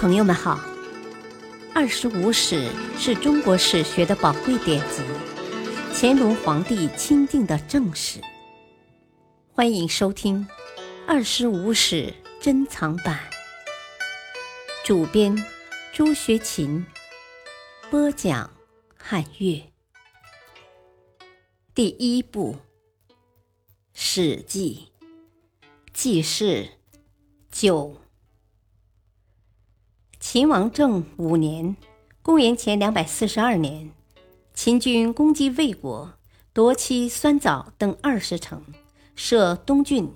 朋友们好，《二十五史》是中国史学的宝贵典籍，乾隆皇帝钦定的正史。欢迎收听《二十五史珍藏版》，主编朱学勤，播讲汉乐。第一部《史记》记事九。秦王政五年，公元前两百四十二年，秦军攻击魏国，夺其酸枣等二十城，设东郡。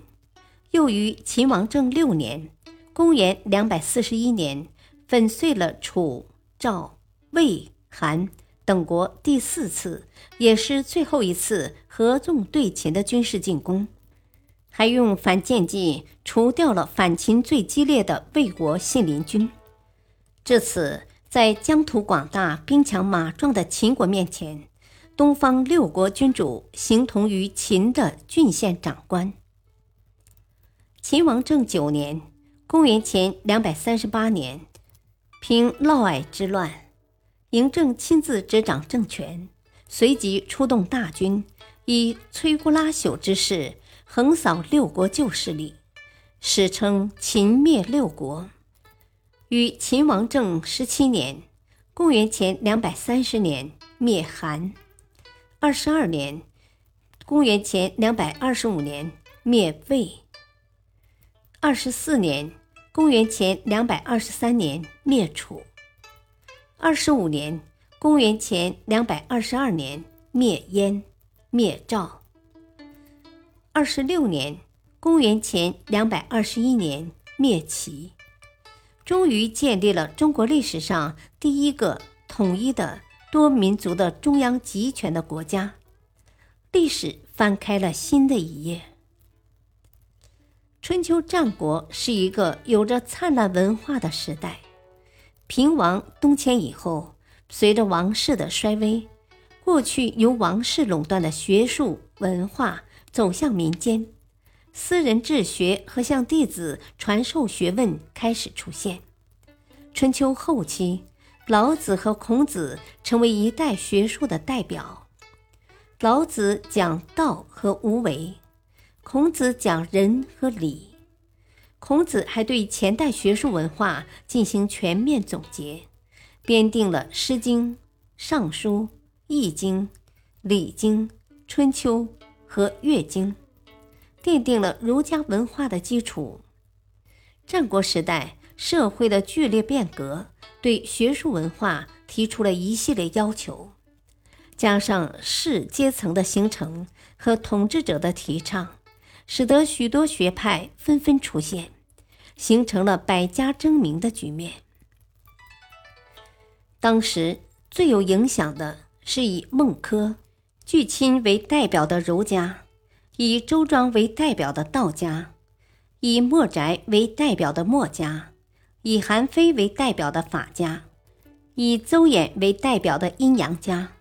又于秦王政六年，公元两百四十一年，粉碎了楚、赵、魏、韩等国第四次，也是最后一次合纵对秦的军事进攻，还用反间计除掉了反秦最激烈的魏国信陵军。至此，在疆土广大、兵强马壮的秦国面前，东方六国君主形同于秦的郡县长官。秦王政九年（公元前两百三十八年），平嫪毐之乱，嬴政亲自执掌政权，随即出动大军，以摧枯拉朽之势横扫六国旧势力，史称秦灭六国。于秦王政十七年（公元前两百三十年）灭韩；二十二年（公元前两百二十五年）灭魏；二十四年（公元前两百二十三年）灭楚；二十五年（公元前两百二十二年）灭燕、灭赵；二十六年（公元前两百二十一年）灭齐。终于建立了中国历史上第一个统一的多民族的中央集权的国家，历史翻开了新的一页。春秋战国是一个有着灿烂文化的时代。平王东迁以后，随着王室的衰微，过去由王室垄断的学术文化走向民间。私人治学和向弟子传授学问开始出现。春秋后期，老子和孔子成为一代学术的代表。老子讲道和无为，孔子讲仁和礼。孔子还对前代学术文化进行全面总结，编定了《诗经》《尚书》《易经》《礼经》《春秋》和《乐经》。奠定了儒家文化的基础。战国时代社会的剧烈变革，对学术文化提出了一系列要求，加上士阶层的形成和统治者的提倡，使得许多学派纷纷出现，形成了百家争鸣的局面。当时最有影响的是以孟轲、巨亲为代表的儒家。以周庄为代表的道家，以墨翟为代表的墨家，以韩非为代表的法家，以邹衍为代表的阴阳家，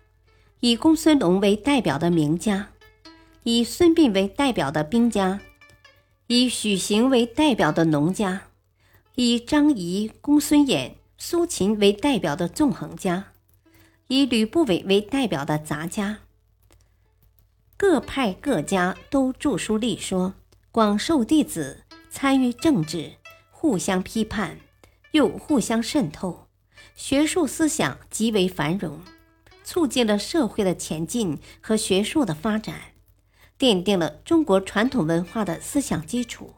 以公孙龙为代表的名家，以孙膑为代表的兵家，以许行为代表的农家，以张仪、公孙衍、苏秦为代表的纵横家，以吕不韦为代表的杂家。各派各家都著书立说，广受弟子参与政治，互相批判，又互相渗透，学术思想极为繁荣，促进了社会的前进和学术的发展，奠定了中国传统文化的思想基础。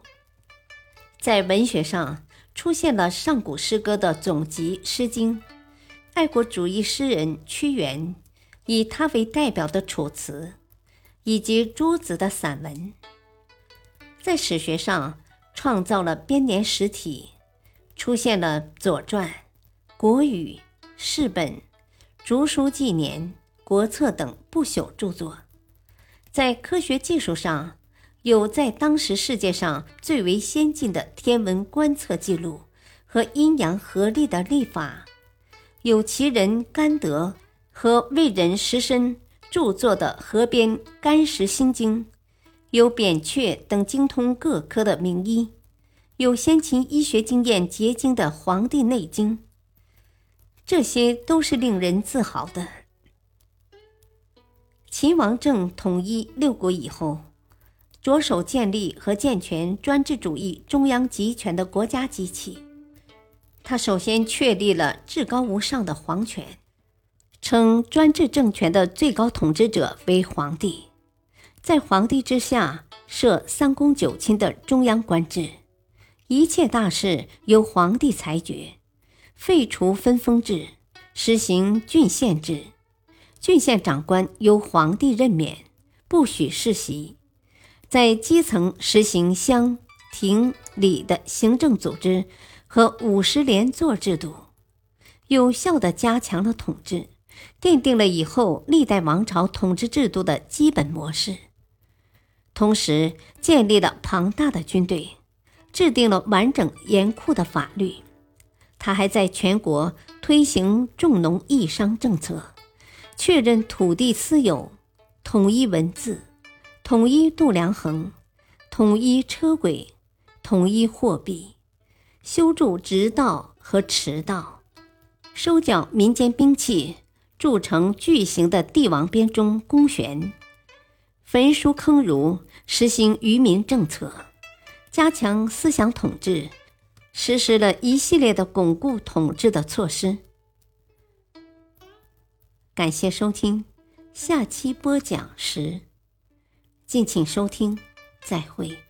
在文学上，出现了上古诗歌的总集《诗经》，爱国主义诗人屈原以他为代表的《楚辞》。以及诸子的散文，在史学上创造了编年史体，出现了《左传》《国语》《释本》《竹书纪年》《国策》等不朽著作。在科学技术上，有在当时世界上最为先进的天文观测记录和阴阳合历的历法，有其人甘德和魏人石申。著作的河边干石心经，有扁鹊等精通各科的名医，有先秦医学经验结晶的《黄帝内经》，这些都是令人自豪的。秦王政统一六国以后，着手建立和健全专制主义中央集权的国家机器。他首先确立了至高无上的皇权，称专制政权的最高统治者为皇帝，在皇帝之下设三公九卿的中央官制，一切大事由皇帝裁决，废除分封制，实行郡县制，郡县长官由皇帝任免，不许世袭，在基层实行乡亭里的行政组织。和五十连坐制度，有效地加强了统治，奠定了以后历代王朝统治制度的基本模式。同时，建立了庞大的军队，制定了完整严酷的法律。他还在全国推行重农抑商政策，确认土地私有，统一文字，统一度量衡，统一车轨，统一货币。修筑直道和驰道，收缴民间兵器，筑成巨型的帝王编钟公悬，焚书坑儒，实行愚民政策，加强思想统治，实施了一系列的巩固统治的措施。感谢收听，下期播讲时，敬请收听，再会。